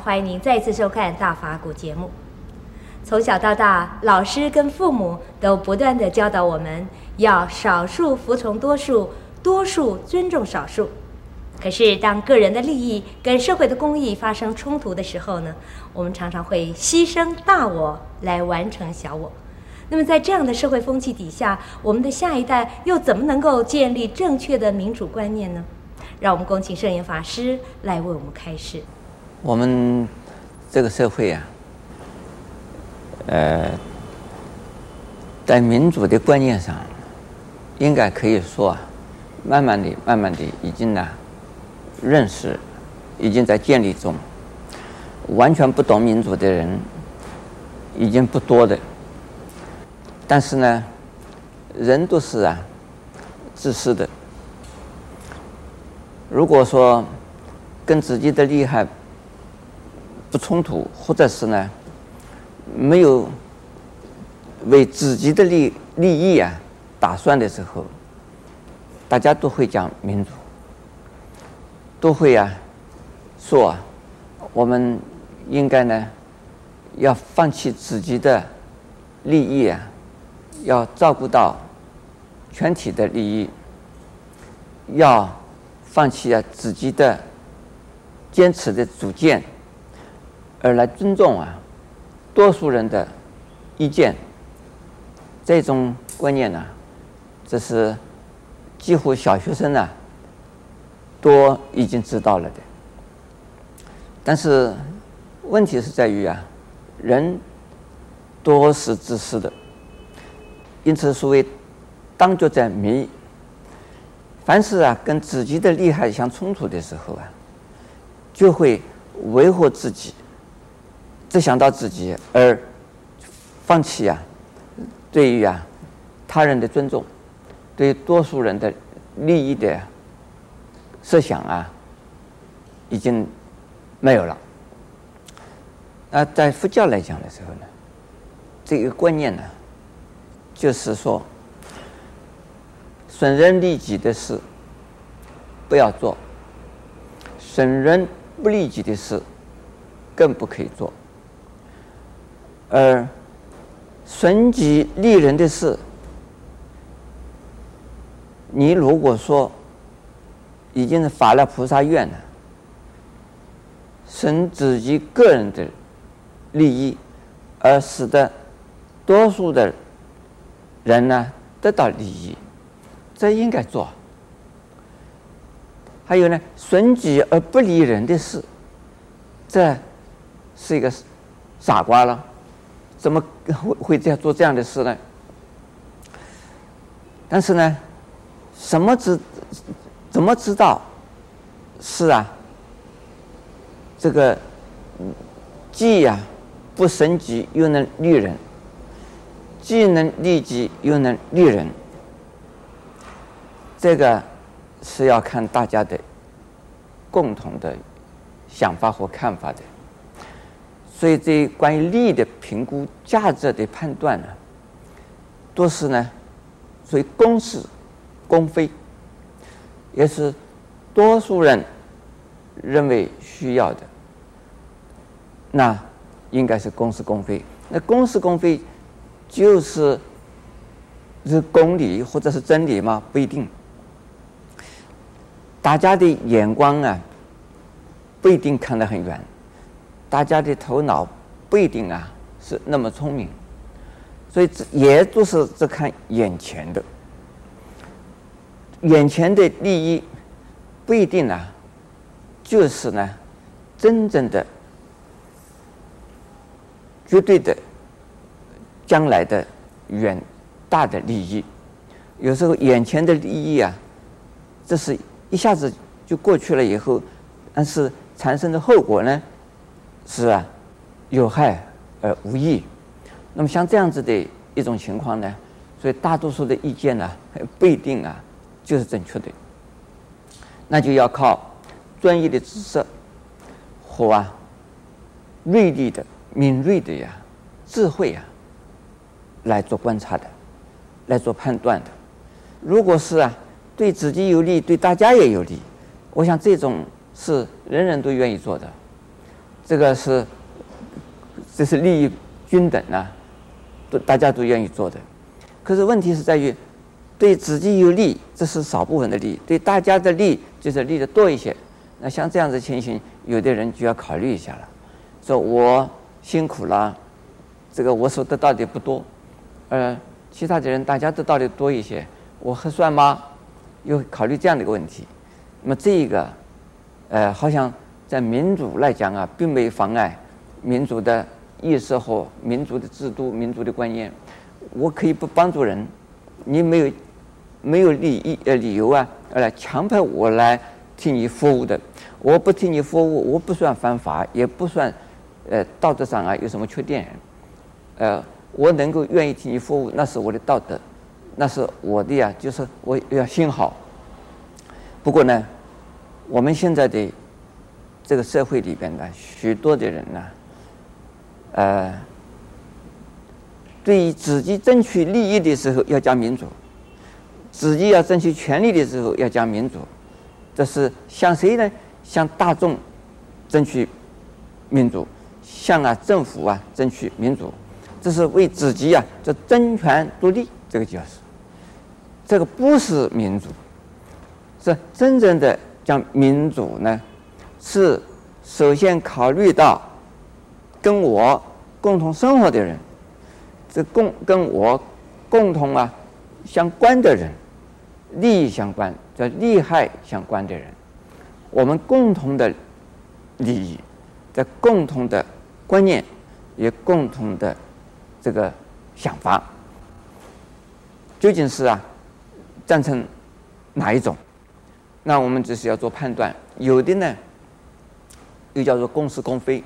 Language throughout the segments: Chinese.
欢迎您再次收看《大法古》节目。从小到大，老师跟父母都不断地教导我们要少数服从多数，多数尊重少数。可是，当个人的利益跟社会的公益发生冲突的时候呢，我们常常会牺牲大我来完成小我。那么，在这样的社会风气底下，我们的下一代又怎么能够建立正确的民主观念呢？让我们恭请圣严法师来为我们开示。我们这个社会啊。呃，在民主的观念上，应该可以说啊，慢慢的、慢慢的，已经呢，认识已经在建立中。完全不懂民主的人已经不多的，但是呢，人都是啊，自私的。如果说跟自己的利害不冲突，或者是呢，没有为自己的利利益啊打算的时候，大家都会讲民主，都会啊说啊，我们应该呢要放弃自己的利益啊，要照顾到全体的利益，要放弃啊自己的坚持的主见，而来尊重啊。多数人的意见，这种观念呢，这是几乎小学生呢都已经知道了的。但是问题是在于啊，人多是自私的，因此所谓当局者迷，凡是啊跟自己的利害相冲突的时候啊，就会维护自己。只想到自己而放弃啊，对于啊他人的尊重，对多数人的利益的设想啊，已经没有了。那在佛教来讲的时候呢，这个观念呢，就是说，损人利己的事不要做，损人不利己的事更不可以做。而损己利人的事，你如果说已经是发了菩萨愿了，损自己个人的利益，而使得多数的人呢得到利益，这应该做。还有呢，损己而不利人的事，这是一个傻瓜了。怎么会会这样做这样的事呢？但是呢，什么知怎么知道是啊？这个既呀不损己又能利人，既能利己又能利人，这个是要看大家的共同的想法和看法的。所以，这关于利益的评估、价值的判断呢，都是呢，属于公是公非，也是多数人认为需要的。那应该是公是公非。那公是公非，就是是公理或者是真理吗？不一定。大家的眼光啊，不一定看得很远。大家的头脑不一定啊是那么聪明，所以这也都是只看眼前的，眼前的利益不一定啊，就是呢真正的、绝对的将来的远大的利益。有时候眼前的利益啊，这是一下子就过去了以后，但是产生的后果呢？是啊，有害而无益。那么像这样子的一种情况呢，所以大多数的意见呢，不一定啊就是正确的。那就要靠专业的知识和啊锐利的、敏锐的呀智慧啊来做观察的，来做判断的。如果是啊对自己有利，对大家也有利，我想这种是人人都愿意做的。这个是这是利益均等啊，都大家都愿意做的。可是问题是在于，对自己有利，这是少部分的利；对大家的利，就是利的多一些。那像这样子情形，有的人就要考虑一下了，说我辛苦了，这个我所得到的不多，呃，其他的人大家得到的多一些，我合算吗？又考虑这样的一个问题。那么这一个，呃，好像在民主来讲啊，并没有妨碍民主的意识和民主的制度、民主的观念。我可以不帮助人，你没有没有利益呃理由啊，来强迫我来替你服务的。我不替你服务，我不算犯法，也不算呃道德上啊有什么缺点。呃，我能够愿意替你服务，那是我的道德，那是我的呀，就是我要心好。不过呢，我们现在的这个社会里边呢，许多的人呢，呃，对于自己争取利益的时候要讲民主，自己要争取权利的时候要讲民主，这是向谁呢？向大众争取民主，向啊政府啊争取民主，这是为自己啊这争权夺利，这个就是，这个不是民主。是真正的讲民主呢，是首先考虑到跟我共同生活的人，这共跟我共同啊相关的人，利益相关、这利害相关的人，我们共同的利益，在共同的观念，也共同的这个想法，究竟是啊赞成哪一种？那我们只是要做判断，有的呢，又叫做公是公非，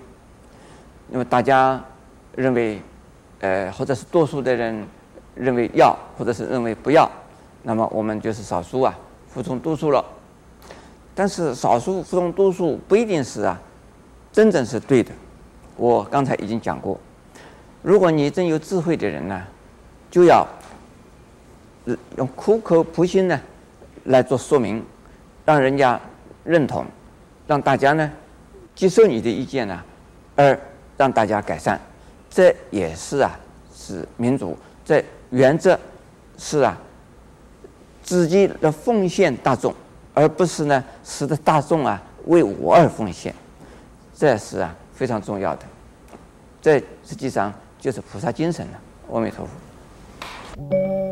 那么大家认为，呃，或者是多数的人认为要，或者是认为不要，那么我们就是少数啊，服从多数了。但是少数服从多数不一定是啊，真正是对的。我刚才已经讲过，如果你真有智慧的人呢，就要用苦口婆心呢来做说明。让人家认同，让大家呢接受你的意见呢，而让大家改善，这也是啊是民主。这原则是啊自己的奉献大众，而不是呢使得大众啊为我而奉献，这是啊非常重要的。这实际上就是菩萨精神了。阿弥陀佛。